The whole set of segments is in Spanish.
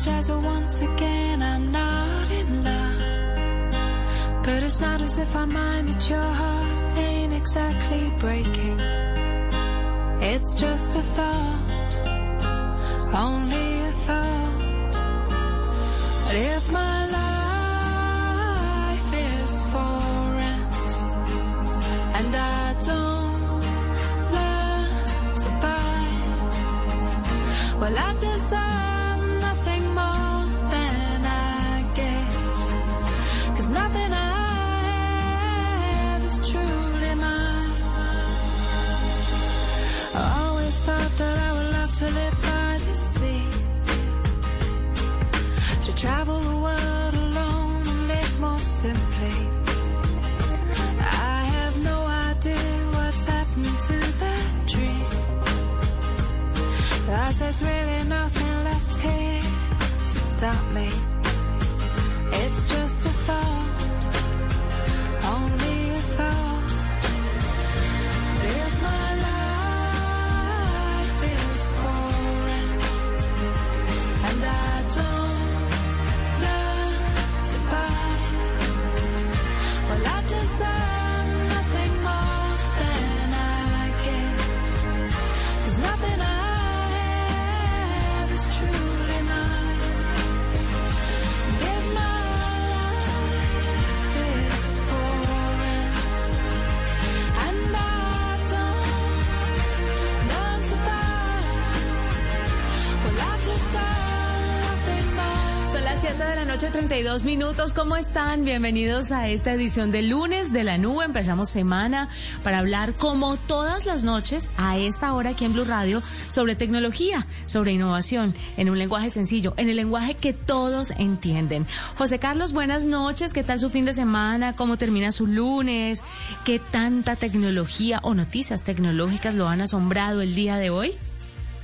apologize for once again, I'm not in love. But it's not as if I mind that your heart ain't exactly breaking. It's just a thought, only a thought. But if my life is for rent and I don't learn to buy, well, I deserve 32 minutos. ¿Cómo están? Bienvenidos a esta edición de lunes de la nube. Empezamos semana para hablar, como todas las noches, a esta hora aquí en Blue Radio, sobre tecnología, sobre innovación, en un lenguaje sencillo, en el lenguaje que todos entienden. José Carlos, buenas noches. ¿Qué tal su fin de semana? ¿Cómo termina su lunes? ¿Qué tanta tecnología o noticias tecnológicas lo han asombrado el día de hoy?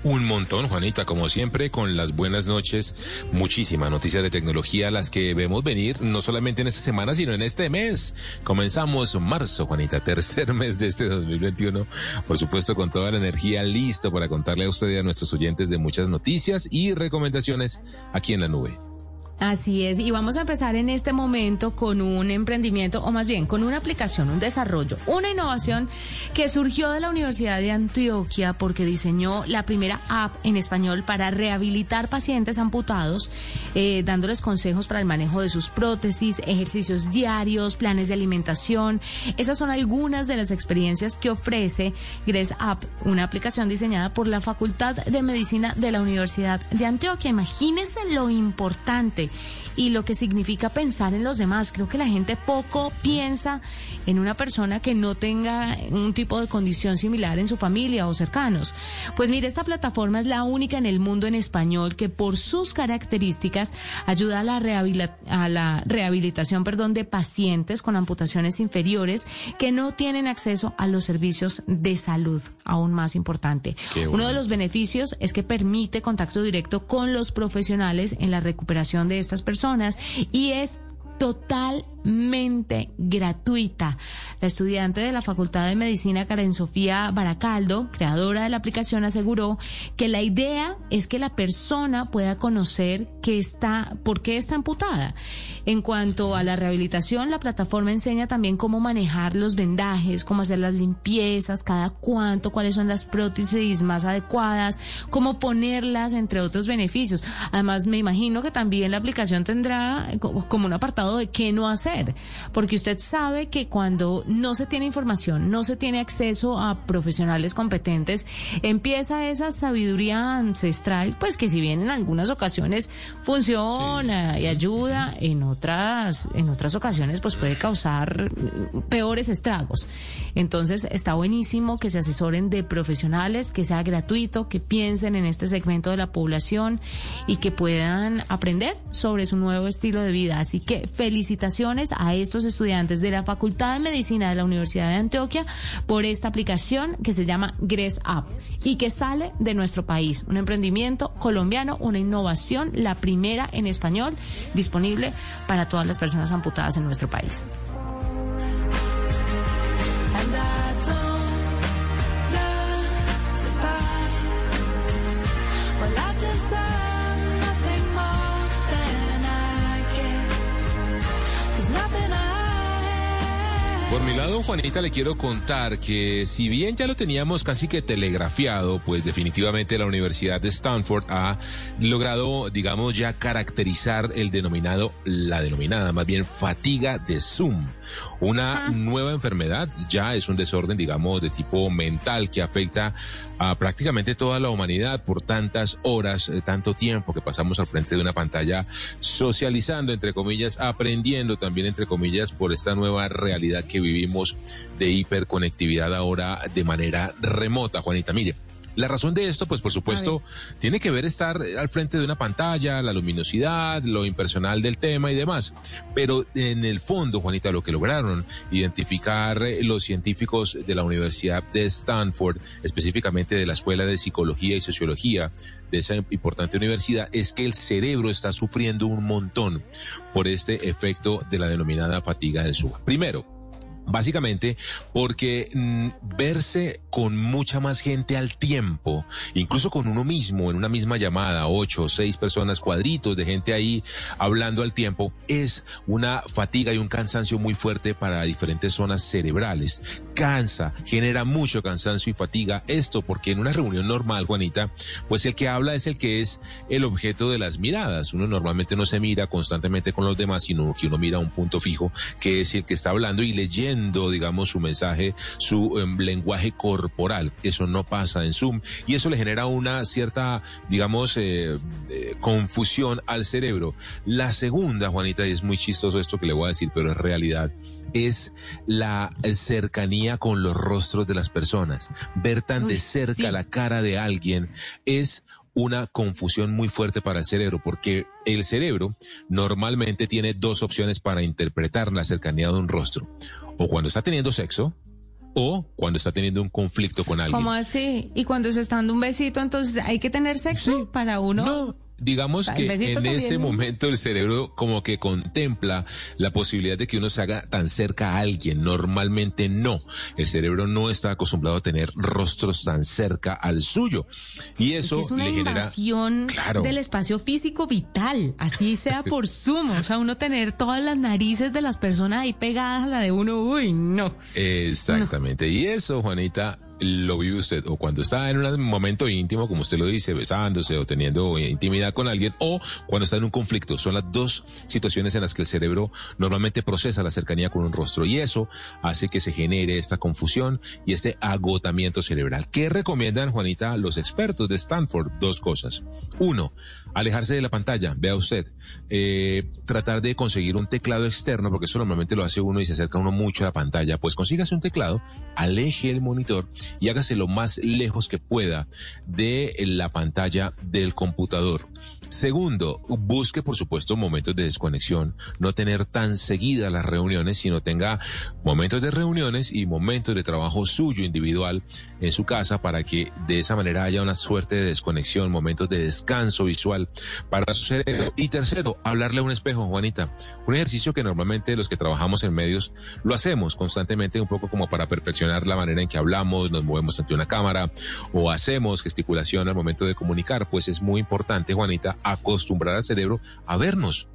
Un montón, Juanita, como siempre, con las buenas noches, muchísimas noticias de tecnología, las que vemos venir no solamente en esta semana, sino en este mes. Comenzamos marzo, Juanita, tercer mes de este 2021, por supuesto, con toda la energía listo para contarle a usted y a nuestros oyentes de muchas noticias y recomendaciones aquí en la nube. Así es, y vamos a empezar en este momento con un emprendimiento, o más bien con una aplicación, un desarrollo, una innovación que surgió de la Universidad de Antioquia porque diseñó la primera app en español para rehabilitar pacientes amputados, eh, dándoles consejos para el manejo de sus prótesis, ejercicios diarios, planes de alimentación. Esas son algunas de las experiencias que ofrece Gres App, una aplicación diseñada por la Facultad de Medicina de la Universidad de Antioquia. Imagínense lo importante y lo que significa pensar en los demás. Creo que la gente poco piensa en una persona que no tenga un tipo de condición similar en su familia o cercanos. Pues mire, esta plataforma es la única en el mundo en español que por sus características ayuda a la, rehabilita- a la rehabilitación perdón, de pacientes con amputaciones inferiores que no tienen acceso a los servicios de salud, aún más importante. Uno de los beneficios es que permite contacto directo con los profesionales en la recuperación de estas personas y es totalmente gratuita. La estudiante de la Facultad de Medicina Karen Sofía Baracaldo, creadora de la aplicación, aseguró que la idea es que la persona pueda conocer que está, por qué está amputada. En cuanto a la rehabilitación, la plataforma enseña también cómo manejar los vendajes, cómo hacer las limpiezas, cada cuánto, cuáles son las prótesis más adecuadas, cómo ponerlas, entre otros beneficios. Además, me imagino que también la aplicación tendrá como un apartado de qué no hacer, porque usted sabe que cuando no se tiene información, no se tiene acceso a profesionales competentes, empieza esa sabiduría ancestral, pues que si bien en algunas ocasiones funciona y ayuda, en otras, en otras ocasiones pues puede causar peores estragos. Entonces está buenísimo que se asesoren de profesionales, que sea gratuito, que piensen en este segmento de la población y que puedan aprender sobre su nuevo estilo de vida. Así que felicitaciones a estos estudiantes de la Facultad de Medicina de la Universidad de Antioquia por esta aplicación que se llama Gres App y que sale de nuestro país. Un emprendimiento colombiano, una innovación, la primera en español disponible para todas las personas amputadas en nuestro país. Por mi lado, Juanita, le quiero contar que si bien ya lo teníamos casi que telegrafiado, pues definitivamente la Universidad de Stanford ha logrado, digamos, ya caracterizar el denominado, la denominada más bien fatiga de Zoom. Una nueva enfermedad, ya es un desorden, digamos, de tipo mental que afecta a prácticamente toda la humanidad por tantas horas, eh, tanto tiempo que pasamos al frente de una pantalla socializando, entre comillas, aprendiendo también, entre comillas, por esta nueva realidad que vivimos de hiperconectividad ahora de manera remota, Juanita. Mire. La razón de esto, pues por supuesto, tiene que ver estar al frente de una pantalla, la luminosidad, lo impersonal del tema y demás. Pero en el fondo, Juanita, lo que lograron identificar eh, los científicos de la Universidad de Stanford, específicamente de la Escuela de Psicología y Sociología de esa importante universidad, es que el cerebro está sufriendo un montón por este efecto de la denominada fatiga del sueño. Primero, Básicamente porque mm, verse con mucha más gente al tiempo, incluso con uno mismo en una misma llamada, ocho o seis personas, cuadritos de gente ahí hablando al tiempo, es una fatiga y un cansancio muy fuerte para diferentes zonas cerebrales. Cansa, genera mucho cansancio y fatiga. Esto porque en una reunión normal, Juanita, pues el que habla es el que es el objeto de las miradas. Uno normalmente no se mira constantemente con los demás, sino que uno mira un punto fijo, que es el que está hablando y leyendo, digamos, su mensaje, su em, lenguaje corporal. Eso no pasa en Zoom y eso le genera una cierta, digamos, eh, eh, confusión al cerebro. La segunda, Juanita, y es muy chistoso esto que le voy a decir, pero es realidad, es la cercanía con los rostros de las personas. Ver tan Uy, de cerca sí. la cara de alguien es una confusión muy fuerte para el cerebro, porque el cerebro normalmente tiene dos opciones para interpretar la cercanía de un rostro. O cuando está teniendo sexo, o cuando está teniendo un conflicto con alguien. ¿Cómo así? Y cuando se está dando un besito, entonces hay que tener sexo Sí. para uno. No, digamos que en también, ese ¿no? momento el cerebro como que contempla la posibilidad de que uno se haga tan cerca a alguien. Normalmente no. El cerebro no está acostumbrado a tener rostros tan cerca al suyo. Y eso es una le genera... invasión Claro. del espacio físico vital, así sea por Zoom, o sea, uno tener todas las narices de las personas ahí pegadas a la de uno, uy, no. Exactamente. Y eso, Juanita, lo vive usted o cuando está en un momento íntimo, como usted lo dice, besándose o teniendo intimidad con alguien, o cuando está en un conflicto. Son las dos situaciones en las que el cerebro normalmente procesa la cercanía con un rostro y eso hace que se genere esta confusión y este agotamiento cerebral. ¿Qué recomiendan, Juanita, los expertos de Stanford? Dos cosas. Uno, alejarse de la pantalla, vea usted, eh, tratar de conseguir un teclado externo, porque eso normalmente lo hace uno y se acerca uno mucho a la pantalla, pues consígase un teclado, aleje el monitor y hágase lo más lejos que pueda de la pantalla del computador. Segundo, busque, por supuesto, momentos de desconexión, no tener tan seguidas las reuniones, sino tenga momentos de reuniones y momentos de trabajo suyo individual en su casa para que de esa manera haya una suerte de desconexión, momentos de descanso visual para su cerebro. Y tercero, hablarle a un espejo, Juanita. Un ejercicio que normalmente los que trabajamos en medios lo hacemos constantemente un poco como para perfeccionar la manera en que hablamos, nos movemos ante una cámara o hacemos gesticulación al momento de comunicar. Pues es muy importante, Juanita, acostumbrar al cerebro a vernos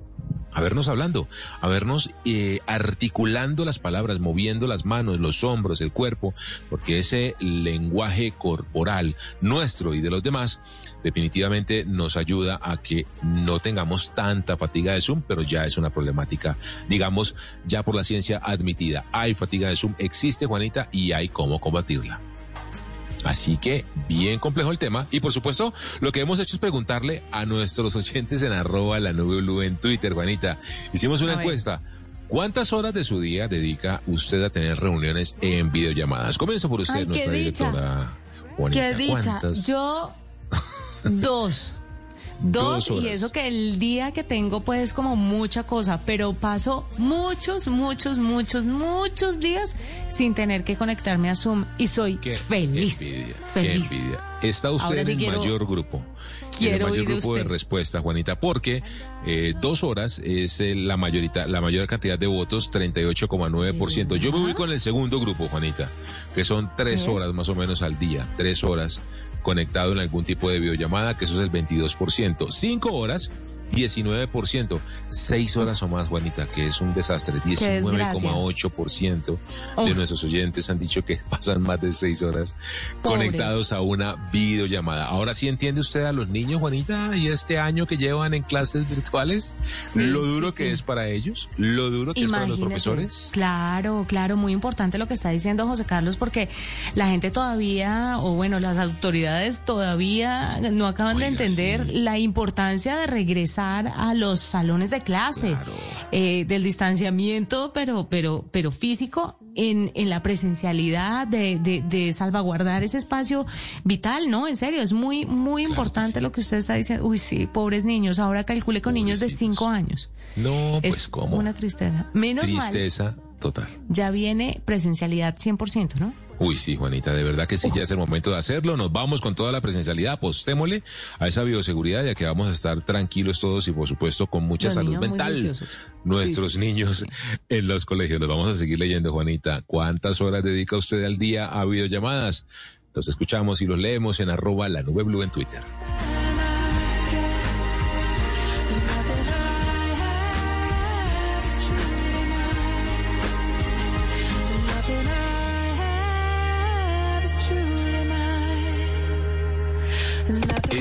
a vernos hablando, a vernos eh, articulando las palabras, moviendo las manos, los hombros, el cuerpo, porque ese lenguaje corporal nuestro y de los demás definitivamente nos ayuda a que no tengamos tanta fatiga de Zoom, pero ya es una problemática, digamos, ya por la ciencia admitida. Hay fatiga de Zoom, existe Juanita, y hay cómo combatirla. Así que bien complejo el tema. Y por supuesto, lo que hemos hecho es preguntarle a nuestros oyentes en arroba la nube blue en Twitter, Juanita. Hicimos una encuesta. ¿Cuántas horas de su día dedica usted a tener reuniones en videollamadas? Comienzo por usted, Ay, nuestra directora. Juanita. Qué dicha. ¿Cuántas? Yo, dos. Dos Dos, y eso que el día que tengo pues como mucha cosa, pero paso muchos, muchos, muchos, muchos días sin tener que conectarme a Zoom y soy Qué feliz. envidia, feliz. qué envidia. Está usted en el quiero- mayor grupo. quiero en el mayor de grupo de usted. respuesta, Juanita, porque eh, dos horas es eh, la mayorita, la mayor cantidad de votos, 38,9%. Yo me voy con el segundo grupo, Juanita, que son tres ¿Qué es? horas más o menos al día, tres horas conectado en algún tipo de videollamada, que eso es el 22%. Cinco horas, 19%. Seis horas o más, Juanita, que es un desastre. desgracia. 19,8% de nuestros oyentes han dicho que pasan más de seis horas Pobres. conectados a una videollamada. Ahora sí entiende usted a los niños, Juanita, y este año que llevan en clases virtuales, Sí, lo duro sí, que sí. es para ellos, lo duro que es para los profesores. Claro, claro, muy importante lo que está diciendo José Carlos, porque la gente todavía, o bueno, las autoridades todavía no acaban de entender la importancia de regresar a los salones de clase, Claro. eh, del distanciamiento, pero, pero, pero físico. En, en la presencialidad de, de, de salvaguardar ese espacio vital, ¿no? En serio, es muy, muy Claro que importante sí. lo que usted está diciendo. Uy, sí, pobres niños. Ahora calcule con niños de cinco años. No, pues es como una tristeza. Menos mal tristeza total. ya viene presencialidad 100%, ¿no? Uy, sí, Juanita, de verdad que sí, ya es el momento de hacerlo. Nos vamos con toda la presencialidad, apostémosle a esa bioseguridad, ya que vamos a estar tranquilos todos y, por supuesto, con mucha Los salud mental. Nuestros Sí, sí, sí, niños sí. en los colegios. Los vamos a seguir leyendo, Juanita. ¿Cuántas horas dedica usted al día a videollamadas? Los escuchamos y los leemos en arroba la nube blue en Twitter.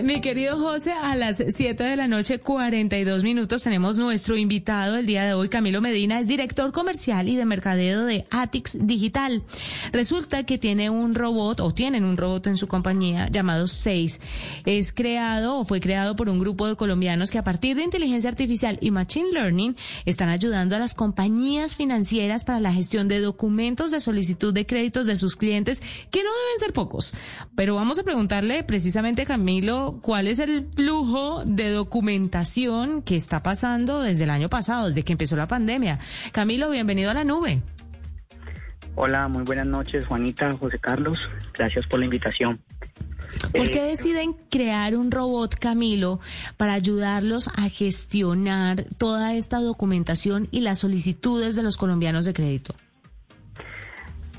Mi querido José, a las 7 de la noche, 42 minutos, tenemos nuestro invitado el día de hoy, Camilo Medina, es director comercial y de mercadeo de Atix Digital. Resulta que tiene un robot, o tienen un robot en su compañía llamado Seis. Es creado o fue creado por un grupo de colombianos que a partir de inteligencia artificial y machine learning están ayudando a las compañías financieras para la gestión de documentos de solicitud de créditos de sus clientes, que no deben ser pocos. Pero vamos a preguntarle precisamente, Camilo, cuál es el flujo de documentación que está pasando desde el año pasado, desde que empezó la pandemia. Camilo, bienvenido a la nube. Hola, muy buenas noches, Juanita, José Carlos. Gracias por la invitación. ¿Por Eh, qué deciden crear un robot, Camilo, para ayudarlos a gestionar toda esta documentación y las solicitudes de los colombianos de crédito?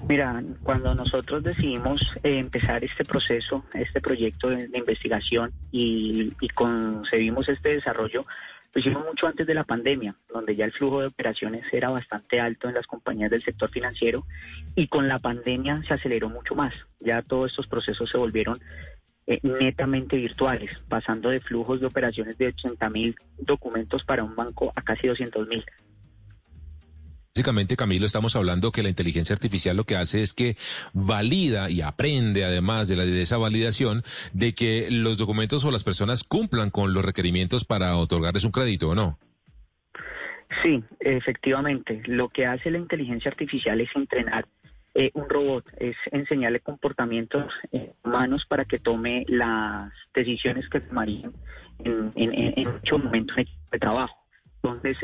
Mira, cuando nosotros decidimos eh, empezar este proceso, este proyecto de, investigación y, y concebimos este desarrollo, lo hicimos mucho antes de la pandemia, donde ya el flujo de operaciones era bastante alto en las compañías del sector financiero y con la pandemia se aceleró mucho más. Ya todos estos procesos se volvieron eh, netamente virtuales, pasando de flujos de operaciones de 80 mil documentos para un banco a casi 200 mil. Básicamente, Camilo, estamos hablando que la inteligencia artificial lo que hace es que valida y aprende, además de, la, de esa validación, de que los documentos o las personas cumplan con los requerimientos para otorgarles un crédito, ¿o no? Sí, efectivamente. Lo que hace la inteligencia artificial es entrenar eh, un robot, es enseñarle comportamientos eh, humanos para que tome las decisiones que tomarían en, en, en muchos momentos de trabajo. Entonces,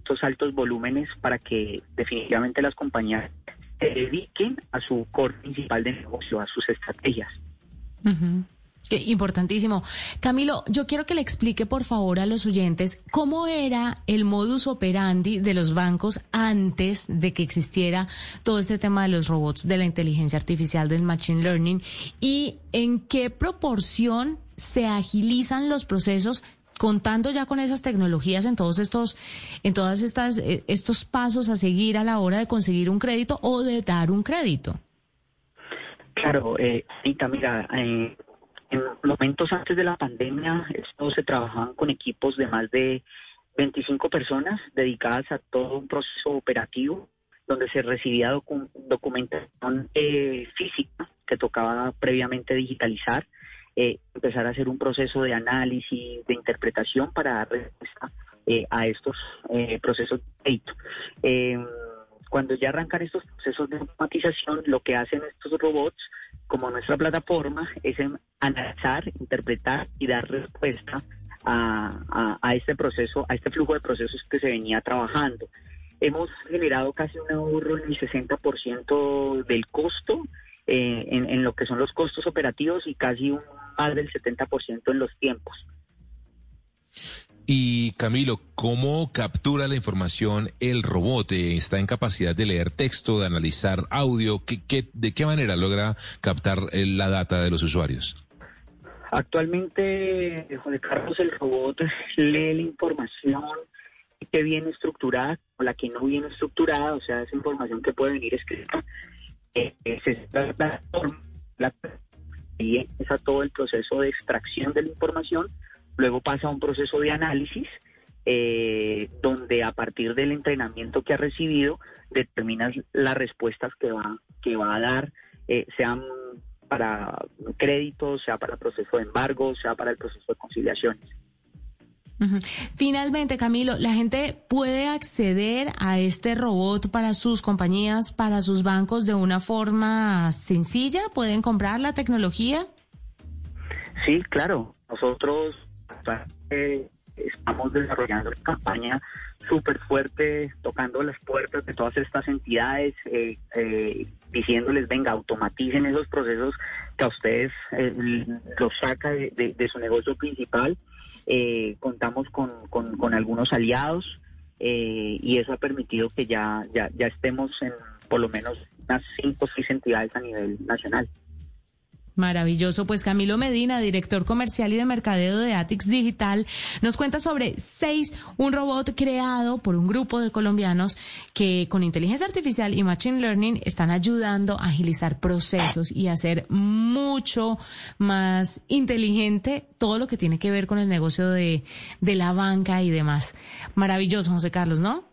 estos altos volúmenes para que definitivamente las compañías se dediquen a su core principal de negocio, a sus estrategias. importantísimo. Camilo, yo quiero que le explique por favor a los oyentes cómo era el modus operandi de los bancos antes de que existiera todo este tema de los robots, de la inteligencia artificial, del machine learning y en qué proporción se agilizan los procesos contando ya con esas tecnologías en todos estos, en todas estas, eh, estos pasos a seguir a la hora de conseguir un crédito o de dar un crédito? Claro, eh, mira, eh, en momentos antes de la pandemia, esto se trabajaban con equipos de más de 25 personas dedicadas a todo un proceso operativo donde se recibía documentación eh, física que tocaba previamente digitalizar eh, empezar a hacer un proceso de análisis, de interpretación para dar respuesta eh, a estos eh, procesos de crédito. cuando ya arrancan estos procesos de automatización, lo que hacen estos robots, como nuestra plataforma, es analizar, interpretar y dar respuesta a, a, este proceso, a este flujo de procesos que se venía trabajando. Hemos generado casi un ahorro en el 60% del costo en, en, lo que son los costos operativos y casi un más del 70% en los tiempos. Y Camilo, ¿cómo captura la información el robot? Eh, ¿Está en capacidad de leer texto, de analizar audio? ¿Qué, de qué manera logra captar eh, la data de los usuarios? Actualmente, Juan Carlos, el robot lee la información que viene estructurada o la que no viene estructurada, o sea, esa información que puede venir escrita. Eh, la plataforma, la y empieza todo el proceso de extracción de la información, luego pasa a un proceso de análisis, eh, donde a partir del entrenamiento que ha recibido determinas las respuestas que va, que va a dar, eh, sean para créditos, sea para el proceso de embargo, sea para el proceso de conciliaciones. Finalmente, Camilo, ¿la gente puede acceder a este robot para sus compañías, para sus bancos de una forma sencilla? ¿Pueden comprar la tecnología? Sí, claro. Nosotros eh, estamos desarrollando una campaña súper fuerte, tocando las puertas de todas estas entidades, eh, eh, diciéndoles, venga, automaticen esos procesos que a ustedes los saca de su negocio principal eh, contamos con, con, algunos aliados eh, y eso ha permitido que ya, ya, ya estemos en por lo menos unas cinco o seis entidades a nivel nacional. Maravilloso. Pues Camilo Medina, director comercial y de mercadeo de Atix Digital, nos cuenta sobre seis, un robot creado por un grupo de colombianos que con inteligencia artificial y machine learning están ayudando a agilizar procesos y hacer mucho más inteligente todo lo que tiene que ver con el negocio de, de la banca y demás. Maravilloso, José Carlos, ¿no?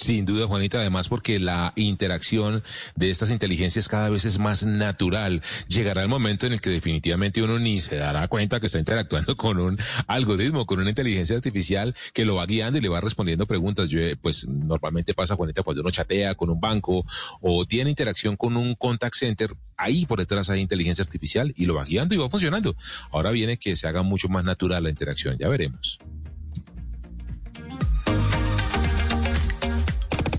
Sin duda, Juanita, además porque la interacción de estas inteligencias cada vez es más natural. Llegará el momento en el que definitivamente uno ni se dará cuenta que está interactuando con un algoritmo, con una inteligencia artificial que lo va guiando y le va respondiendo preguntas. Yo, pues normalmente pasa, Juanita, cuando uno chatea con un banco o tiene interacción con un contact center, ahí por detrás hay inteligencia artificial y lo va guiando y va funcionando. Ahora viene que se haga mucho más natural la interacción, ya veremos.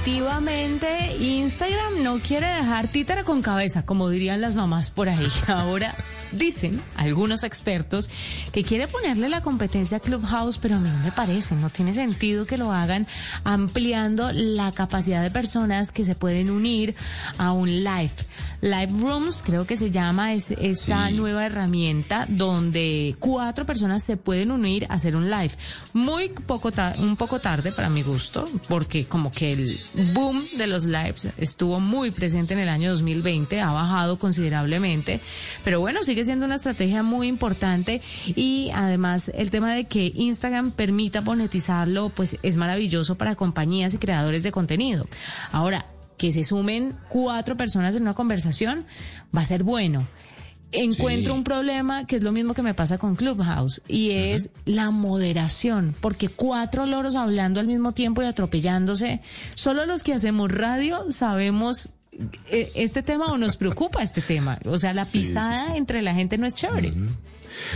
Definitivamente Instagram no quiere dejar títara con cabeza, como dirían las mamás por ahí. Ahora dicen algunos expertos que quiere ponerle la competencia a Clubhouse, pero a mí no me parece, no tiene sentido que lo hagan ampliando la capacidad de personas que se pueden unir a un live. Live Rooms, creo que se llama, es esta Sí. nueva herramienta donde cuatro personas se pueden unir a hacer un live. Muy poco un poco tarde para mi gusto, porque como que el boom de los lives estuvo muy presente en el año 2020, ha bajado considerablemente, pero bueno, sigue siendo una estrategia muy importante y además el tema de que Instagram permita monetizarlo, pues es maravilloso para compañías y creadores de contenido. Ahora, que se sumen cuatro personas en una conversación va a ser bueno. Encuentro Sí. un problema que es lo mismo que me pasa con Clubhouse y es la moderación, porque cuatro loros hablando al mismo tiempo y atropellándose, solo los que hacemos radio sabemos eh, este tema o nos preocupa este tema. O sea, la Sí, pisada sí. entre la gente no es chévere.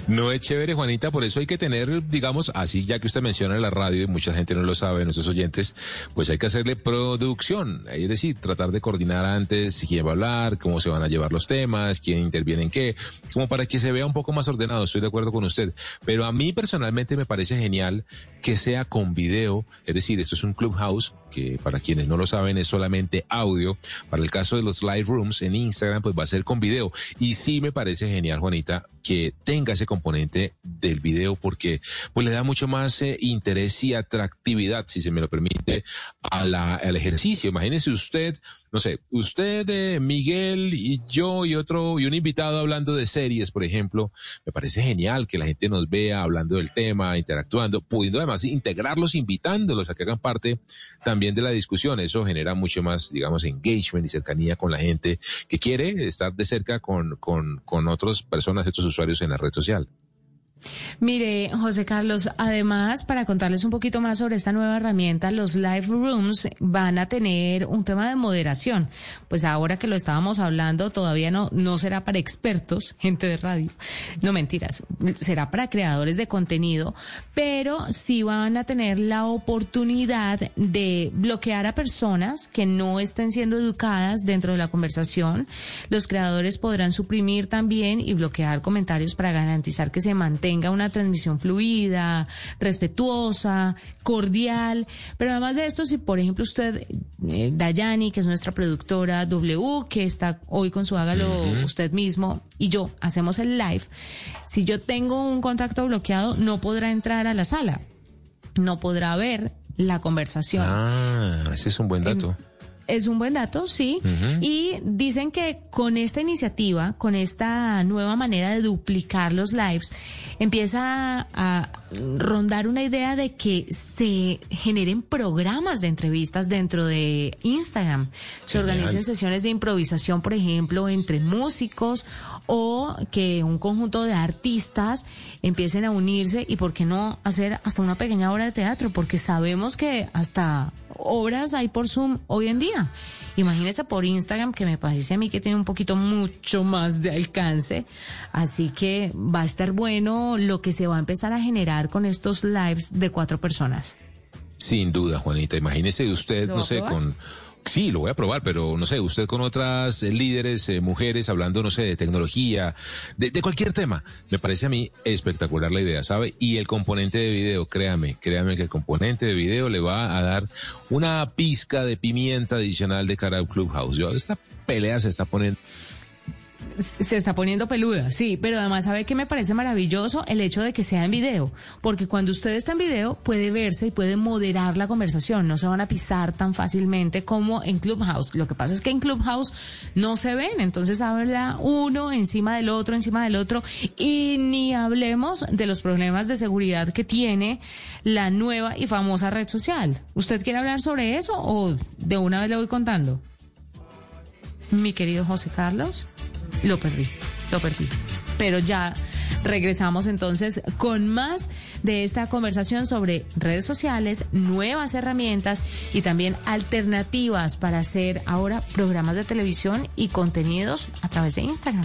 No es chévere, Juanita, por eso hay que tener, digamos, así ya que usted menciona la radio y mucha gente no lo sabe, nuestros oyentes, pues hay que hacerle producción, es decir, tratar de coordinar antes quién va a hablar, cómo se van a llevar los temas, quién interviene en qué, como para que se vea un poco más ordenado, estoy de acuerdo con usted. Pero a mí personalmente me parece genial que sea con video, es decir, esto es un clubhouse que para quienes no lo saben es solamente audio. Para el caso de los live rooms en Instagram, pues va a ser con video. Y sí me parece genial, Juanita, que tenga ese componente del video porque pues le da mucho más eh, interés y atractividad, si se me lo permite, a la, al ejercicio. Imagínese usted, no sé, usted, eh, Miguel y yo y otro, y un invitado hablando de series, por ejemplo. Me parece genial que la gente nos vea hablando del tema, interactuando, pudiendo además integrarlos, invitándolos a que hagan parte también de la discusión. Eso genera mucho más, digamos, engagement y cercanía con la gente que quiere estar de cerca con, con, con otras personas, otros usuarios en la red social. Mire, José Carlos, además, para contarles un poquito más sobre esta nueva herramienta, los live rooms van a tener un tema de moderación. Pues ahora que lo estábamos hablando, todavía no, no será para expertos, gente de radio. No mentiras, será para creadores de contenido, pero sí van a tener la oportunidad de bloquear a personas que no estén siendo educadas dentro de la conversación. Los creadores podrán suprimir también y bloquear comentarios para garantizar que se mantenga una transmisión fluida, respetuosa, cordial. Pero además de esto, si por ejemplo usted, eh, Dayani, que es nuestra productora W, que está hoy con su hágalo usted mismo, y yo hacemos el live, si yo tengo un contacto bloqueado, no podrá entrar a la sala, no podrá ver la conversación. Ah, ese es un buen dato. Es un buen dato, sí. Y dicen que con esta iniciativa, con esta nueva manera de duplicar los lives, empieza a rondar una idea de que se generen programas de entrevistas dentro de Instagram. Se Genial. organicen sesiones de improvisación, por ejemplo, entre músicos o que un conjunto de artistas empiecen a unirse y por qué no hacer hasta una pequeña obra de teatro, porque sabemos que hasta obras hay por Zoom hoy en día. Imagínese por Instagram, que me parece a mí que tiene un poquito mucho más de alcance. Así que va a estar bueno lo que se va a empezar a generar con estos lives de cuatro personas. Sin duda, Juanita. Imagínese usted, ¿Lo no sé, con... Sí, lo voy a probar, pero no sé, usted con otras eh, líderes, eh, mujeres, hablando, no sé, de tecnología, de, de cualquier tema. Me parece a mí espectacular la idea, ¿sabe? Y el componente de video, créame, créame que el componente de video le va a dar una pizca de pimienta adicional de cara al Clubhouse. Yo, esta pelea se está poniendo... Se está poniendo peluda, sí, pero además sabe que me parece maravilloso el hecho de que sea en video, porque cuando usted está en video puede verse y puede moderar la conversación, no se van a pisar tan fácilmente como en Clubhouse. Lo que pasa es que en Clubhouse no se ven, entonces habla uno encima del otro, encima del otro, y ni hablemos de los problemas de seguridad que tiene la nueva y famosa red social. ¿Usted quiere hablar sobre eso o de una vez le voy contando? Mi querido José Carlos. Lo perdí, lo perdí. Pero ya regresamos entonces con más de esta conversación sobre redes sociales, nuevas herramientas y también alternativas para hacer ahora programas de televisión y contenidos a través de Instagram.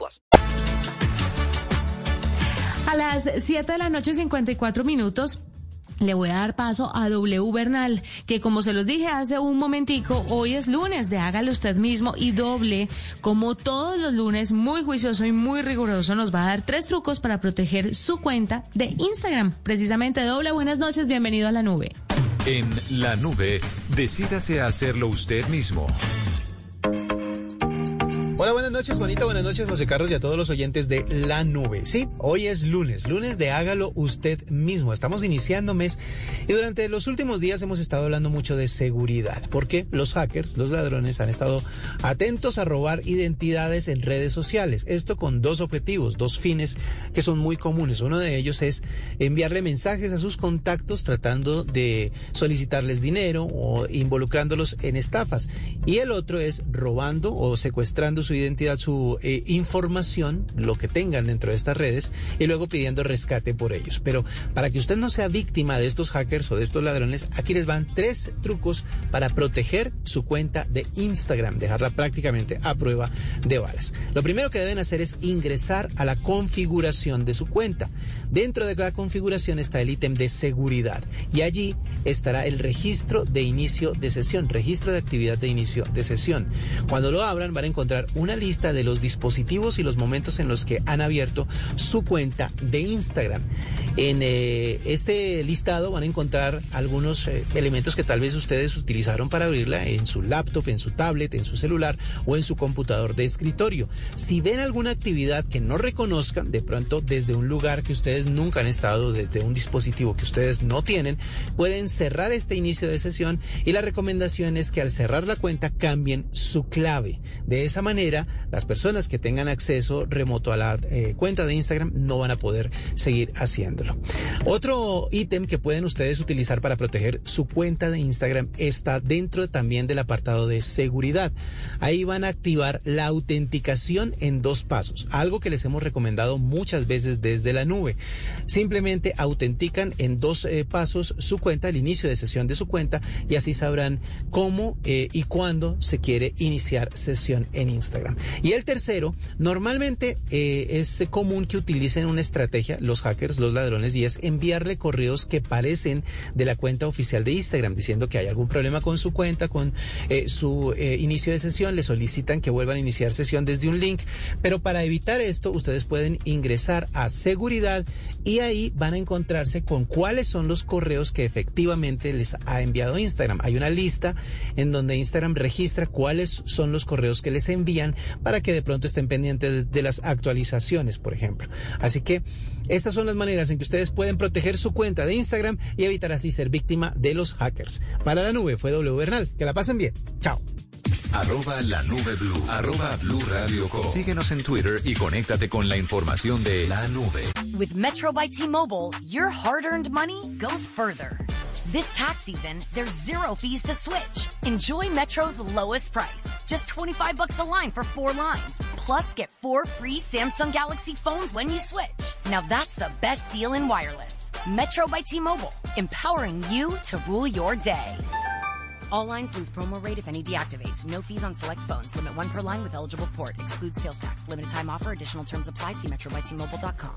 plus. A las 7 de la noche, 54 minutos. Le voy a dar paso a W Bernal, que como se los dije hace un momentico, hoy es lunes de hágalo usted mismo y doble, como todos los lunes, muy juicioso y muy riguroso, nos va a dar tres trucos para proteger su cuenta de Instagram. Precisamente doble, buenas noches, bienvenido a la nube. En la nube, decídase a hacerlo usted mismo. Hola, buenas noches, Juanita. Buenas noches, José Carlos y a todos los oyentes de La Nube. Sí, hoy es lunes, lunes de hágalo usted mismo. Estamos iniciando mes y durante los últimos días hemos estado hablando mucho de seguridad, porque los hackers, los ladrones, han estado atentos a robar identidades en redes sociales. Esto con dos objetivos, dos fines que son muy comunes. Uno de ellos es enviarle mensajes a sus contactos tratando de solicitarles dinero o involucrándolos en estafas. Y el otro es robando o secuestrando su identidad, su eh, información, lo que tengan dentro de estas redes, y luego pidiendo rescate por ellos. Pero para que usted no sea víctima de estos hackers o de estos ladrones, aquí les van tres trucos para proteger su cuenta de Instagram, dejarla prácticamente a prueba de balas. Lo primero que deben hacer es ingresar a la configuración de su cuenta. Dentro de la configuración está el ítem de seguridad y allí estará el registro de inicio de sesión, registro de actividad de inicio de sesión. Cuando lo abran van a encontrar una lista de los dispositivos y los momentos en los que han abierto su cuenta de Instagram. En eh, este listado van a encontrar algunos eh, elementos que tal vez ustedes utilizaron para abrirla en su laptop, en su tablet, en su celular o en su computador de escritorio. Si ven alguna actividad que no reconozcan, de pronto desde un lugar que nunca han estado, desde un dispositivo que ustedes no tienen, pueden cerrar este inicio de sesión y la recomendación es que al cerrar la cuenta cambien su clave. De esa manera, las personas que tengan acceso remoto a la eh, cuenta de Instagram no van a poder seguir haciéndolo. Otro ítem que pueden ustedes utilizar para proteger su cuenta de Instagram está dentro también del apartado de seguridad. Ahí van a activar la autenticación en dos pasos, algo que les hemos recomendado muchas veces desde la nube. Simplemente autentican en dos eh, pasos su cuenta, el inicio de sesión de su cuenta y así sabrán cómo eh, y cuándo se quiere iniciar sesión en Instagram. Y el tercero, normalmente eh, es común que utilicen una estrategia, los hackers, los ladrones, y es enviarle correos que parecen de la cuenta oficial de Instagram, diciendo que hay algún problema con su cuenta, con su inicio de sesión, le solicitan que vuelvan a iniciar sesión desde un link. Pero para evitar esto, ustedes pueden ingresar a seguridad y ahí van a encontrarse con cuáles son los correos que efectivamente les ha enviado Instagram. Hay una lista en donde Instagram registra cuáles son los correos que les envían para que de pronto estén pendientes de, las actualizaciones, por ejemplo. Así que estas son las maneras en que ustedes pueden proteger su cuenta de Instagram y evitar así ser víctima de los hackers. Para la nube fue W Bernal. Que la pasen bien. Chao. Arroba la nube blue. Arroba blue radio com. Síguenos en Twitter y conéctate con la información de la nube. With Metro by T-Mobile, your hard-earned money goes further. This tax season, there's zero fees to switch. Enjoy Metro's lowest price. Just 25 bucks a line for four lines. Plus, get four free Samsung Galaxy phones when you switch. Now that's the best deal in wireless. Metro by T-Mobile, empowering you to rule your day. All lines lose promo rate if any deactivates. No fees on select phones. Limit one per line with eligible port. Excludes sales tax. Limited time offer. Additional terms apply. See metrobytmobile.com.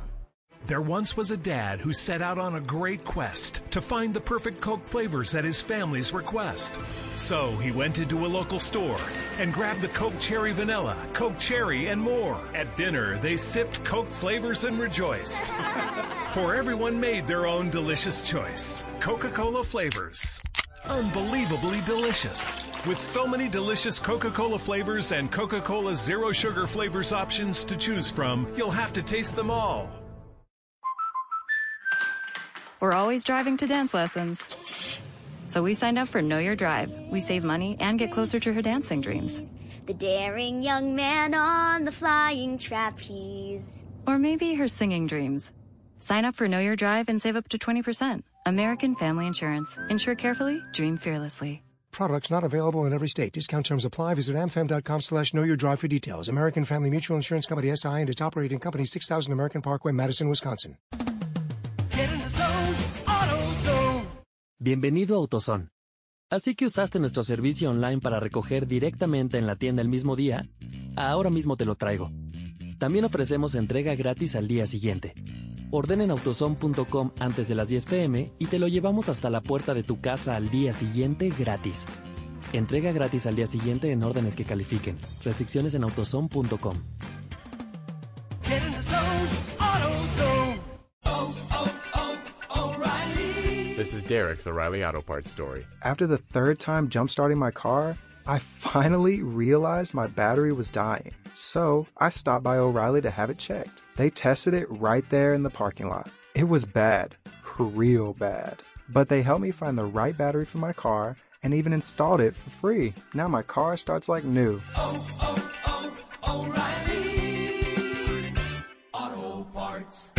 There once was a dad who set out on a great quest to find the perfect Coke flavors at his family's request. So he went into a local store and grabbed the Coke Cherry Vanilla, Coke Cherry, and more. At dinner, they sipped Coke flavors and rejoiced. For everyone made their own delicious choice. Coca Cola flavors. Unbelievably delicious. With so many delicious Coca Cola flavors and Coca Cola Zero Sugar flavors options to choose from, you'll have to taste them all. We're always driving to dance lessons. So we signed up for Know Your Drive. We save money and get closer to her dancing dreams. The daring young man on the flying trapeze. Or maybe her singing dreams. Sign up for Know Your Drive and save up to 20%. American Family Insurance. Insure carefully, dream fearlessly. Products not available in every state. Discount terms apply. Visit amfam.com slash know your drive for details. American Family Mutual Insurance Company SI and its operating company 6000 American Parkway, Madison, Wisconsin. Bienvenido a AutoZone. Así que usaste nuestro servicio online para recoger directamente en la tienda el mismo día. Ahora mismo te lo traigo. También ofrecemos entrega gratis al día siguiente. Ordena en autozone.com antes de las 10 pm y te lo llevamos hasta la puerta de tu casa al día siguiente gratis. Entrega gratis al día siguiente en órdenes que califiquen. Restricciones en autozone.com. This is Derek's O'Reilly Auto Parts story. After the third time jump starting my car, I finally realized my battery was dying. So I stopped by O'Reilly to have it checked. They tested it right there in the parking lot. It was bad, real bad. But they helped me find the right battery for my car and even installed it for free. Now my car starts like new. Auto Parts.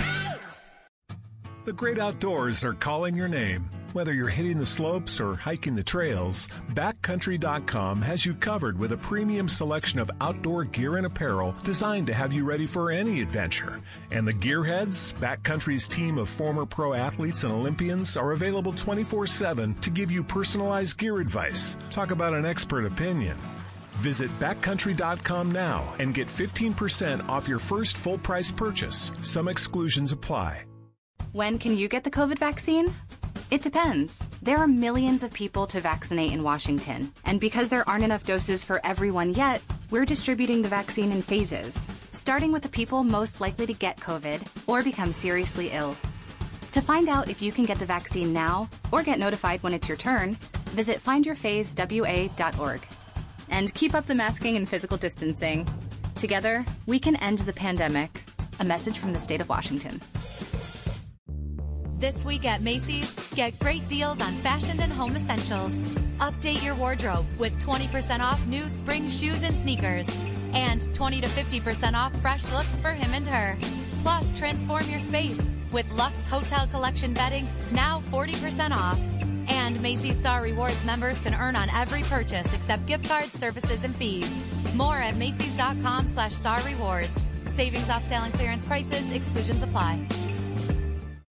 The great outdoors are calling your name. Whether you're hitting the slopes or hiking the trails, Backcountry.com has you covered with a premium selection of outdoor gear and apparel designed to have you ready for any adventure. And the gearheads, Backcountry's team of former pro athletes and Olympians, are available 24 7 to give you personalized gear advice. Talk about an expert opinion. Visit backcountry.com now and get 15% off your first full price purchase. Some exclusions apply. When can you get the COVID vaccine? It depends. There are millions of people to vaccinate in Washington, and because there aren't enough doses for everyone yet, we're distributing the vaccine in phases, starting with the people most likely to get COVID or become seriously ill. To find out if you can get the vaccine now or get notified when it's your turn, visit findyourphasewa.org. And keep up the masking and physical distancing. Together, we can end the pandemic. A message from the state of Washington. This week at Macy's, get great deals on fashion and home essentials. Update your wardrobe with 20% off new spring shoes and sneakers. And 20 to 50% off fresh looks for him and her. Plus, transform your space with Lux Hotel Collection bedding, now 40% off. And Macy's Star Rewards members can earn on every purchase except gift cards, services, and fees. More at Macy's.com slash star rewards. Savings off sale and clearance prices, exclusions apply.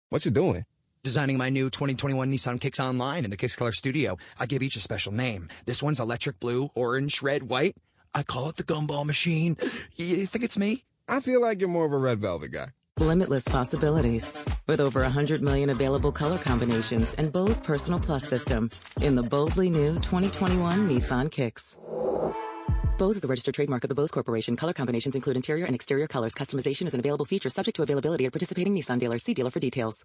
What you doing? Designing my new 2021 Nissan Kicks online in the Kicks Color Studio. I give each a special name. This one's electric blue, orange, red, white. I call it the gumball machine. You think it's me? I feel like you're more of a red velvet guy. Limitless possibilities. With over 100 million available color combinations and Bose Personal Plus system in the boldly new 2021 Nissan Kicks. Bose is the registered trademark of the Bose Corporation. Color combinations include interior and exterior colors. Customization is an available feature subject to availability at participating Nissan dealers. See dealer for details.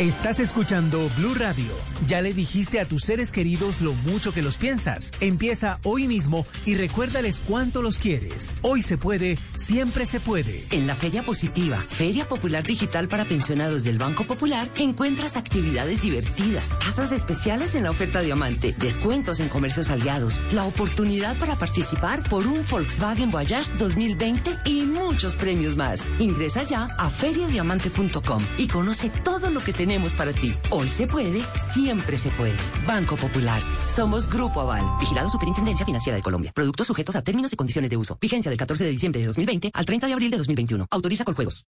Estás escuchando Blue Radio. Ya le dijiste a tus seres queridos lo mucho que los piensas. Empieza hoy mismo y recuérdales cuánto los quieres. Hoy se puede, siempre se puede. En la Feria Positiva, Feria Popular Digital para Pensionados del Banco Popular, encuentras actividades divertidas, tasas especiales en la oferta Diamante, descuentos en comercios aliados, la oportunidad para participar por un Volkswagen Voyage 2020 y muchos premios más. Ingresa ya a feriadiamante.com y conoce todo lo que tenemos para ti. Hoy se puede, siempre se puede. Banco Popular. Somos Grupo Aval. Vigilado Superintendencia Financiera de Colombia. Productos sujetos a términos y condiciones de uso. Vigencia del 14 de diciembre de 2020 al 30 de abril de 2021. Autoriza con juegos.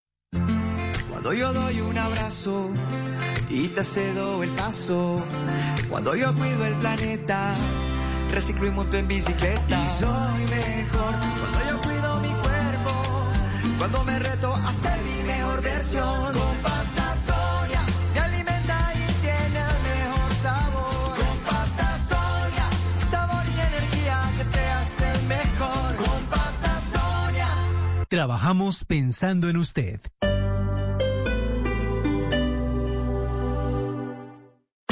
Cuando yo doy un abrazo y te cedo el paso. Cuando yo cuido el planeta, reciclo y monto en bicicleta. Y soy mejor cuando yo cuido mi cuerpo. Cuando me reto a ser mi mejor versión. Con pasta Trabajamos pensando en usted.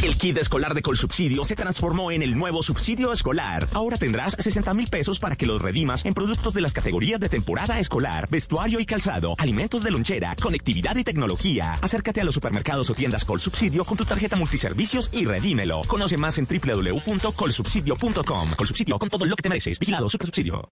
El kit escolar de Colsubsidio se transformó en el nuevo subsidio escolar. Ahora tendrás 60 mil pesos para que los redimas en productos de las categorías de temporada escolar, vestuario y calzado, alimentos de lonchera, conectividad y tecnología. Acércate a los supermercados o tiendas Colsubsidio con tu tarjeta multiservicios y redímelo. Conoce más en www.colsubsidio.com. Colsubsidio con todo lo que te mereces. Vigilado Supersubsidio.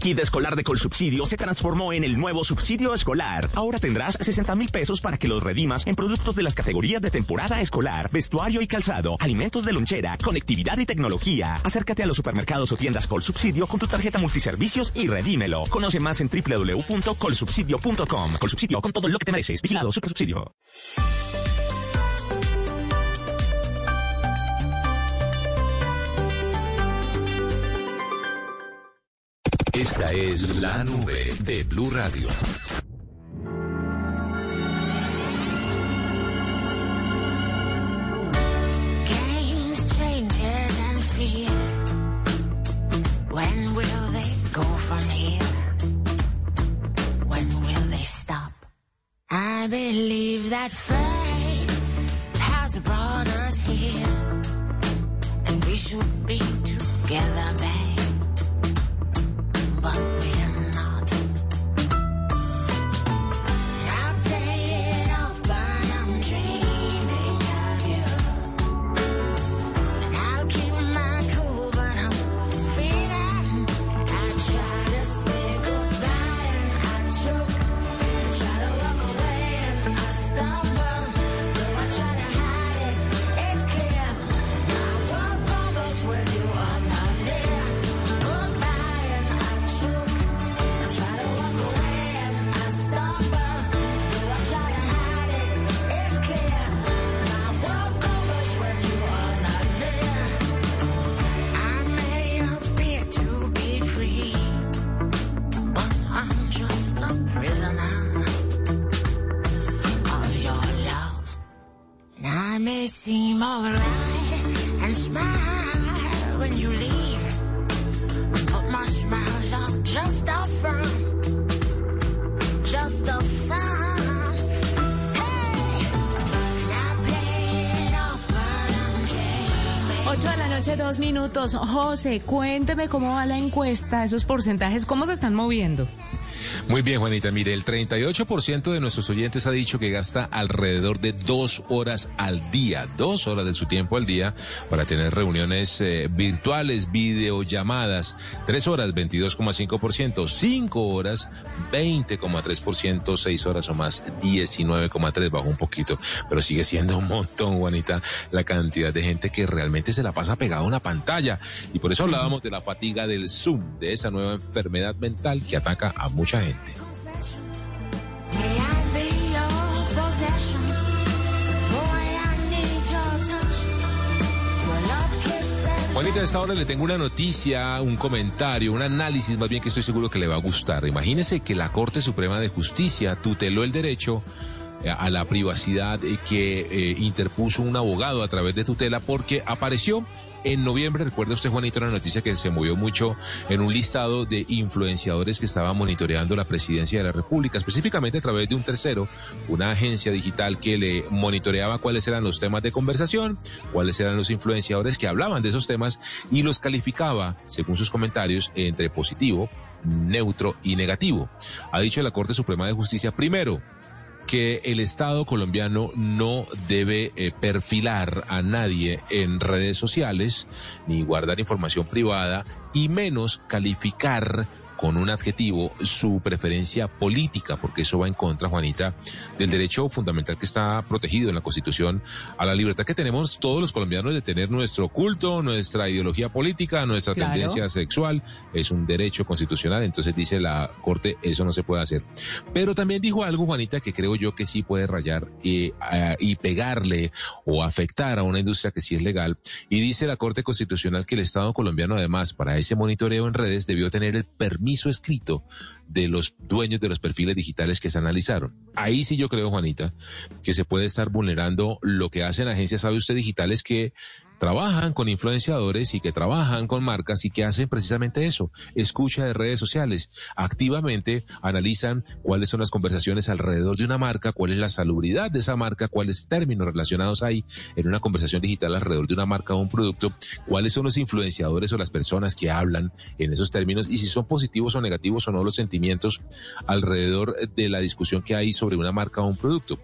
Kit escolar de Colsubsidio se transformó en el nuevo subsidio escolar. Ahora tendrás 60 mil pesos para que los redimas en productos de las categorías de temporada escolar, vestuario y calzado, alimentos de lonchera, conectividad y tecnología. Acércate a los supermercados o tiendas Colsubsidio con tu tarjeta multiservicios y redímelo. Conoce más en www.colsubsidio.com. Colsubsidio con todo lo que te mereces. Vigilado Supersubsidio. Esta es la nube de Blue Radio. Games, changes, and fears. When will they go from here? When will they stop? I believe that fate has brought us here, and we should be together, babe. But we're José, cuénteme cómo va la encuesta, esos porcentajes, cómo se están moviendo. Muy bien, Juanita. Mire, el 38% de nuestros oyentes ha dicho que gasta alrededor de dos horas al día, dos horas de su tiempo al día para tener reuniones eh, virtuales, videollamadas. Tres horas, 22,5%. Cinco horas, 20,3%. Seis horas o más, 19,3%. Bajó un poquito, pero sigue siendo un montón, Juanita, la cantidad de gente que realmente se la pasa pegada a una pantalla. Y por eso hablábamos de la fatiga del Zoom, de esa nueva enfermedad mental que ataca a mucha gente. Juanita, a esta hora le tengo una noticia, un comentario, un análisis más bien que estoy seguro que le va a gustar. Imagínese que la Corte Suprema de Justicia tuteló el derecho a la privacidad eh, que eh, interpuso un abogado a través de tutela porque apareció en noviembre, recuerda usted, Juanita, una noticia que se movió mucho en un listado de influenciadores que estaban monitoreando la presidencia de la República, específicamente a través de un tercero, una agencia digital que le monitoreaba cuáles eran los temas de conversación, cuáles eran los influenciadores que hablaban de esos temas y los calificaba, según sus comentarios, entre positivo, neutro y negativo. Ha dicho la Corte Suprema de Justicia, primero, que el Estado colombiano no debe eh, perfilar a nadie en redes sociales, ni guardar información privada, y menos calificar con un adjetivo su preferencia política, porque eso va en contra, Juanita, del derecho fundamental que está protegido en la Constitución a la libertad que tenemos todos los colombianos de tener nuestro culto, nuestra ideología política, nuestra Claro. tendencia sexual, es un derecho constitucional, entonces dice la Corte, eso no se puede hacer. Pero también dijo algo, Juanita, que creo yo que sí puede rayar eh, a- y pegarle o afectar a una industria que sí es legal. Y dice la Corte Constitucional que el Estado colombiano, además, para ese monitoreo en redes, debió tener el permiso permiso escrito de los dueños de los perfiles digitales que se analizaron. Ahí sí yo creo, Juanita, que se puede estar vulnerando lo que hacen agencias, sabe usted, digitales que trabajan con influenciadores y que trabajan con marcas y que hacen precisamente eso, escucha de redes sociales, activamente analizan cuáles son las conversaciones alrededor de una marca, cuál es la salubridad de esa marca, cuáles términos relacionados hay en una conversación digital alrededor de una marca o un producto, cuáles son los influenciadores o las personas que hablan en esos términos y si son positivos o negativos o no los sentimientos alrededor de la discusión que hay sobre una marca o un producto.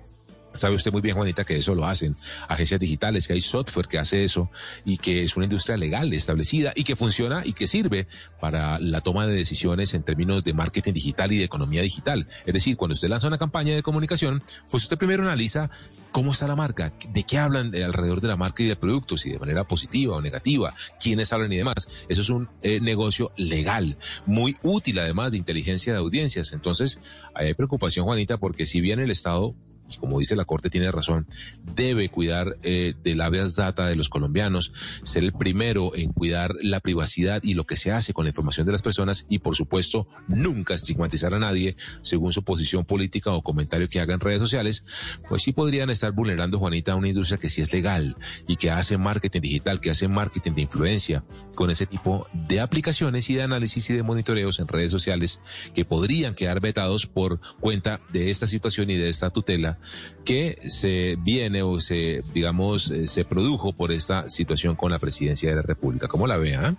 Sabe usted muy bien, Juanita, que eso lo hacen agencias digitales, que hay software que hace eso y que es una industria legal establecida y que funciona y que sirve para la toma de decisiones en términos de marketing digital y de economía digital. Es decir, cuando usted lanza una campaña de comunicación, pues usted primero analiza cómo está la marca, de qué hablan de- alrededor de la marca y de productos y de manera positiva o negativa, quiénes hablan y demás. Eso es un eh, negocio legal, muy útil además de inteligencia de audiencias. Entonces, hay preocupación, Juanita, porque si bien el Estado y como dice la Corte, tiene razón, debe cuidar eh, del habeas data de los colombianos, ser el primero en cuidar la privacidad y lo que se hace con la información de las personas y, por supuesto, nunca estigmatizar a nadie según su posición política o comentario que haga en redes sociales, pues sí podrían estar vulnerando, Juanita, a una industria que sí es legal y que hace marketing digital, que hace marketing de influencia con ese tipo de aplicaciones y de análisis y de monitoreos en redes sociales que podrían quedar vetados por cuenta de esta situación y de esta tutela que se viene o se, digamos, eh, se produjo por esta situación con la presidencia de la República. ¿Cómo la ve? ah?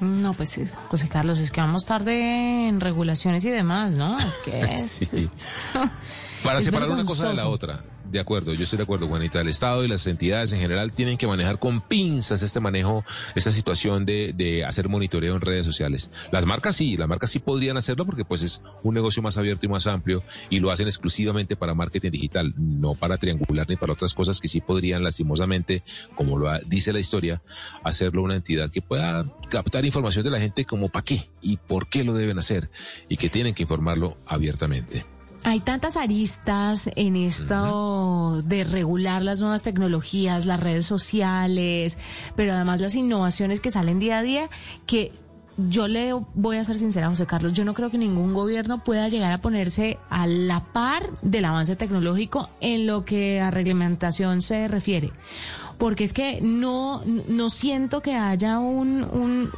No, pues sí, José Carlos, es que vamos tarde en regulaciones y demás, ¿no? Es que es, Sí. es- Para Es separar una cosa de la otra. De acuerdo, yo estoy de acuerdo, Juanita. El Estado y las entidades en general tienen que manejar con pinzas este manejo, esta situación de, de hacer monitoreo en redes sociales. Las marcas sí, las marcas sí podrían hacerlo porque pues es un negocio más abierto y más amplio y lo hacen exclusivamente para marketing digital, no para triangular ni para otras cosas que sí podrían lastimosamente, como lo dice la historia, hacerlo una entidad que pueda captar información de la gente como para qué y por qué lo deben hacer y que tienen que informarlo abiertamente. Hay tantas aristas en esto de regular las nuevas tecnologías, las redes sociales, pero además las innovaciones que salen día a día, que yo le voy a ser sincera, José Carlos, yo no creo que ningún gobierno pueda llegar a ponerse a la par del avance tecnológico en lo que a reglamentación se refiere. Porque es que no, no siento que haya un, un,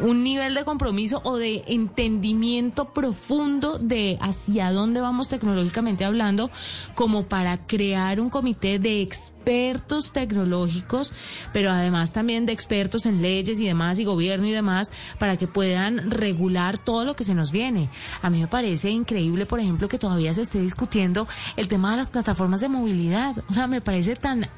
un nivel de compromiso o de entendimiento profundo de hacia dónde vamos tecnológicamente hablando, como para crear un comité de expertos tecnológicos, pero además también de expertos en leyes y demás, y gobierno y demás, para que puedan regular todo lo que se nos viene. A mí me parece increíble, por ejemplo, que todavía se esté discutiendo el tema de las plataformas de movilidad. O sea, me parece tan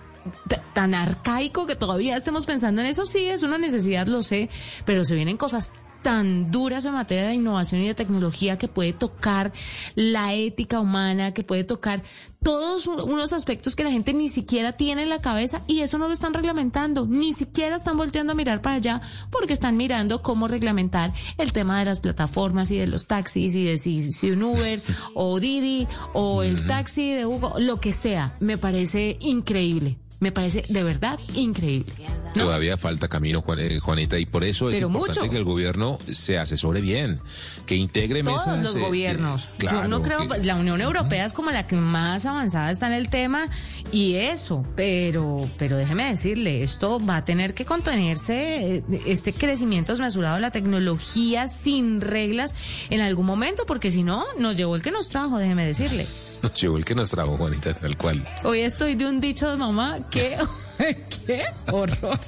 tan arcaico que todavía estemos pensando en eso, sí, es una necesidad, lo sé, pero se vienen cosas tan duras en materia de innovación y de tecnología que puede tocar la ética humana, que puede tocar todos un- unos aspectos que la gente ni siquiera tiene en la cabeza y eso no lo están reglamentando, ni siquiera están volteando a mirar para allá porque están mirando cómo reglamentar el tema de las plataformas y de los taxis y de si, si un Uber o Didi o el taxi de Hugo, lo que sea, me parece increíble. Me parece de verdad increíble. Todavía falta camino, eh, Juanita, y por eso es Pero importante mucho. que el gobierno se asesore bien, que integre mesas. Todos los eh, gobiernos. eh, claro, Yo no creo, que- pues, la Unión Europea es como la que más avanzada está en el tema y eso, pero, pero déjeme decirle, esto va a tener que contenerse, eh, este crecimiento desmesurado de la tecnología sin reglas en algún momento, porque si no, nos llevó el que nos trajo, déjeme decirle. Nos llegó el que nos trajo, Juanita, tal cual. Hoy estoy de un dicho de mamá, qué, qué horror.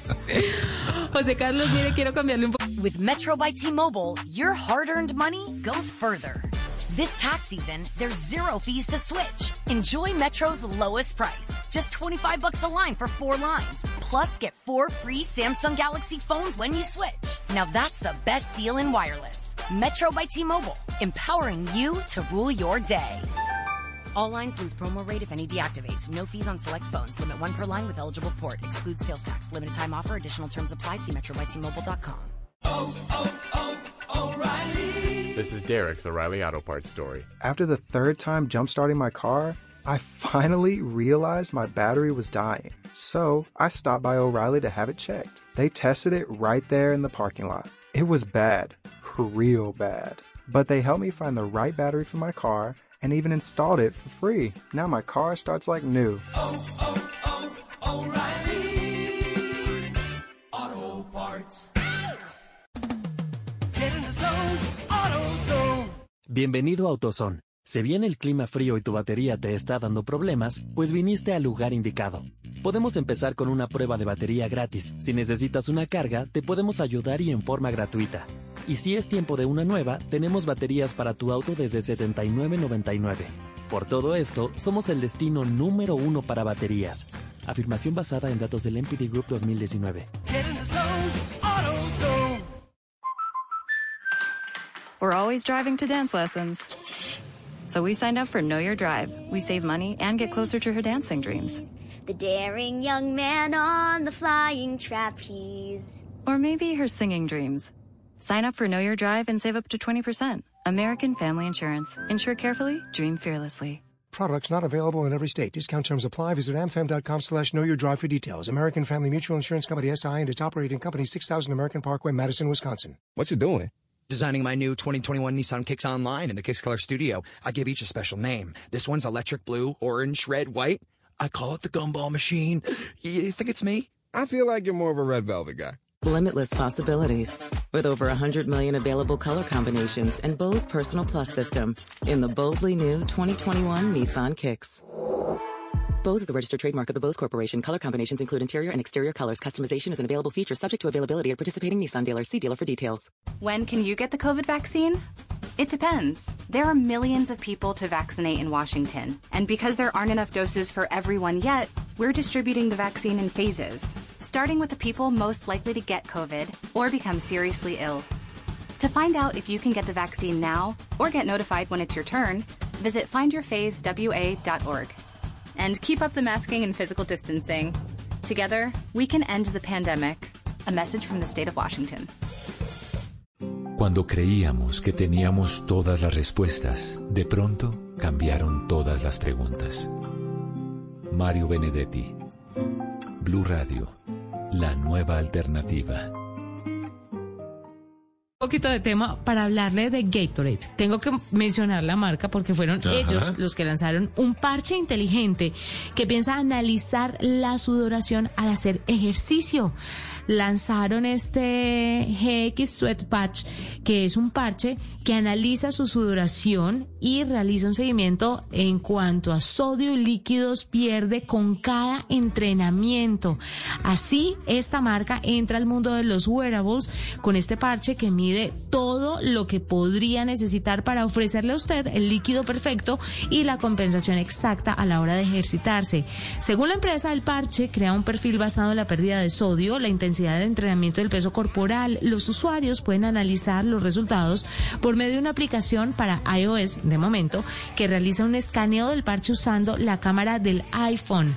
José Carlos, mire, quiero cambiarle un poco. With Metro by T-Mobile, your hard-earned money goes further. This tax season, there's zero fees to switch. Enjoy Metro's lowest price, just 25 bucks a line for four lines. Plus, get four free Samsung Galaxy phones when you switch. Now that's the best deal in wireless. Metro by T-Mobile, empowering you to rule your day. All lines lose promo rate if any deactivates. No fees on select phones. Limit one per line with eligible port. Excludes sales tax. Limited time offer. Additional terms apply. See metrobytmobile.com. This is Derek's O'Reilly Auto Parts story. After the third time jumpstarting my car, I finally realized my battery was dying. So I stopped by O'Reilly to have it checked. They tested it right there in the parking lot. It was bad, real bad. But they helped me find the right battery for my car and even installed it for free. Now my car starts like new. Auto Parts. Get in the zone. Bienvenido a AutoZone. Si bien el clima frío y tu batería te está dando problemas, pues viniste al lugar indicado. Podemos empezar con una prueba de batería gratis. Si necesitas una carga, te podemos ayudar y en forma gratuita. Y si es tiempo de una nueva, tenemos baterías para tu auto desde $79.99. Por todo esto, somos el destino número uno para baterías. Afirmación basada en datos del MPD Group 2019. Get in the zone, AutoZone. We're always driving to dance lessons. So we signed up for Know Your Drive. We save money and get closer to her dancing dreams. The daring young man on the flying trapeze. Or maybe her singing dreams. Sign up for Know Your Drive and save up to 20%. American Family Insurance. Insure carefully, dream fearlessly. Products not available in every state. Discount terms apply. Visit amfam.com slash know your drive for details. American Family Mutual Insurance Company SI and its operating company 6000 American Parkway, Madison, Wisconsin. What's you doing? Designing my new 2021 Nissan Kicks online in the Kicks Color Studio. I give each a special name. This one's electric blue, orange, red, white. I call it the gumball machine. You think it's me? I feel like you're more of a red velvet guy. Limitless possibilities. With over 100 million available color combinations and Bose Personal Plus system in the boldly new 2021 Nissan Kicks. Bose is the registered trademark of the Bose Corporation. Color combinations include interior and exterior colors. Customization is an available feature subject to availability at participating Nissan dealers. See dealer for details. When can you get the COVID vaccine? It depends. There are millions of people to vaccinate in Washington. And because there aren't enough doses for everyone yet, we're distributing the vaccine in phases, starting with the people most likely to get COVID or become seriously ill. To find out if you can get the vaccine now or get notified when it's your turn, visit findyourphasewa.org. And keep up the masking and physical distancing. Together, we can end the pandemic. A message from the state of Washington. Cuando creíamos que teníamos todas las respuestas, de pronto cambiaron todas las preguntas. Mario Benedetti, Blue Radio, la nueva alternativa. Un poquito de tema para hablarle de Gatorade. Tengo que mencionar la marca porque fueron Ajá. ellos los que lanzaron un parche inteligente que piensa analizar la sudoración al hacer ejercicio. Lanzaron este GX Sweat Patch, que es un parche que analiza su sudoración y realiza un seguimiento en cuanto a sodio y líquidos pierde con cada entrenamiento. Así, esta marca entra al mundo de los wearables con este parche que mide todo lo que podría necesitar para ofrecerle a usted el líquido perfecto y la compensación exacta a la hora de ejercitarse. Según la empresa, el parche crea un perfil basado en la pérdida de sodio, la intensidad de entrenamiento del peso corporal. Los usuarios pueden analizar los resultados por medio de una aplicación para iOS de momento que realiza un escaneo del parche usando la cámara del iPhone.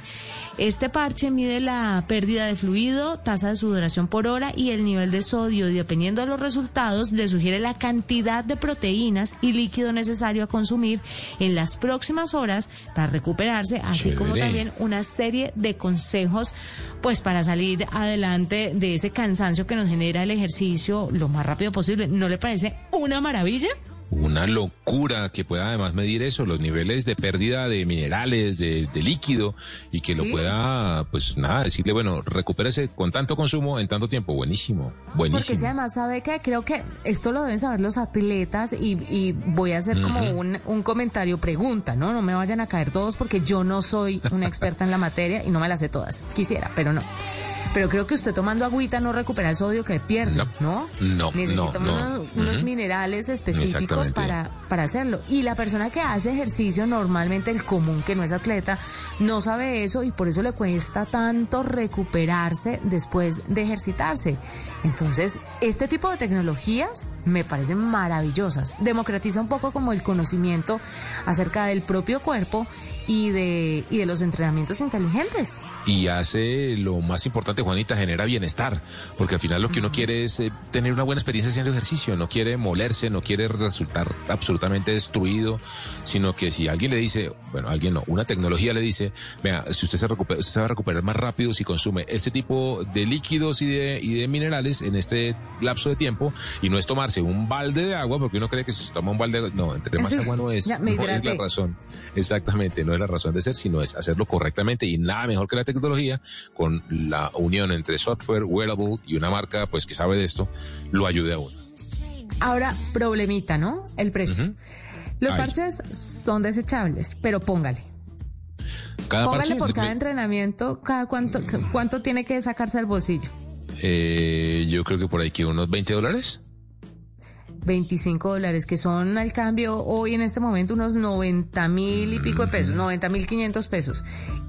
Este parche mide la pérdida de fluido, tasa de sudoración por hora y el nivel de sodio y dependiendo de los resultados le sugiere la cantidad de proteínas y líquido necesario a consumir en las próximas horas para recuperarse, así como también una serie de consejos pues para salir adelante de ese cansancio que nos genera el ejercicio lo más rápido posible. ¿No le parece una maravilla? Una locura que pueda además medir eso, los niveles de pérdida de minerales, de, de líquido, y que lo pueda, pues nada, decirle, bueno, recupérese con tanto consumo en tanto tiempo. Buenísimo, Porque buenísimo. si además sabe que creo que esto lo deben saber los atletas y, y voy a hacer como un, un comentario pregunta, ¿no? No me vayan a caer todos porque yo no soy una experta en la materia y no me las sé todas. Quisiera, pero no. Pero creo que usted tomando agüita no recupera el sodio que pierde, ¿no? No, Necesita no, no. unos, minerales específicos Para, para hacerlo. Y la persona que hace ejercicio, normalmente el común que no es atleta, no sabe eso y por eso le cuesta tanto recuperarse después de ejercitarse. Entonces, este tipo de tecnologías me parecen maravillosas. Democratiza un poco como el conocimiento acerca del propio cuerpo y de, y de los entrenamientos inteligentes. Y hace lo más importante, Juanita, genera bienestar, porque al final lo que uno quiere es eh, tener una buena experiencia haciendo ejercicio, no quiere molerse, no quiere resultados estar absolutamente destruido, sino que si alguien le dice, bueno, alguien no, una tecnología le dice, vea, si usted se recupera, usted se va a recuperar más rápido si consume este tipo de líquidos y de, y de minerales en este lapso de tiempo, y no es tomarse un balde de agua, porque uno cree que si se toma un balde, de- no, entre más agua no es, no es la razón. Exactamente, no es la razón de ser, sino es hacerlo correctamente y nada mejor que la tecnología con la unión entre software, wearable y una marca pues que sabe de esto, lo ayude a uno. Ahora, problemita, ¿no? El precio. Los Ay. parches son desechables, pero póngale. Cada Póngale parche, por cada me- entrenamiento, cada cuánto, cuánto tiene que sacarse del bolsillo. eh, yo creo que por ahí que unos 20 dólares. 25 dólares, que son al cambio hoy en este momento unos 90 mil y pico de pesos, 90 mil 500 pesos.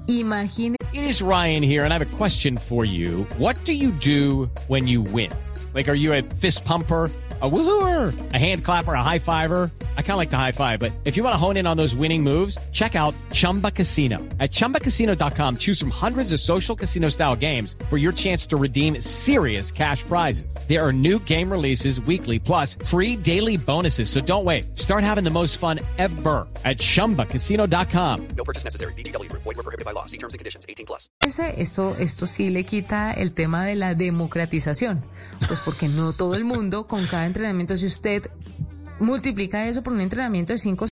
Imagine. It is Ryan here, and I have a question for you. What do you do when you win? Like, are you a fist pumper? A woohooer, a hand clapper, a high fiver. I kind of like the high five, but if you want to hone in on those winning moves, check out Chumba Casino. At chumbacasino.com, choose from hundreds of social casino style games for your chance to redeem serious cash prizes. There are new game releases weekly, plus free daily bonuses. So don't wait. Start having the most fun ever at chumbacasino.com. No purchase necessary. VGW Group. Void were prohibited by law. See terms and conditions. 18 plus. Ese- Esto, esto sí le quita el tema de la democratización. Pues porque no todo el mundo con cada entrenamiento, si usted multiplica eso por un entrenamiento de cinco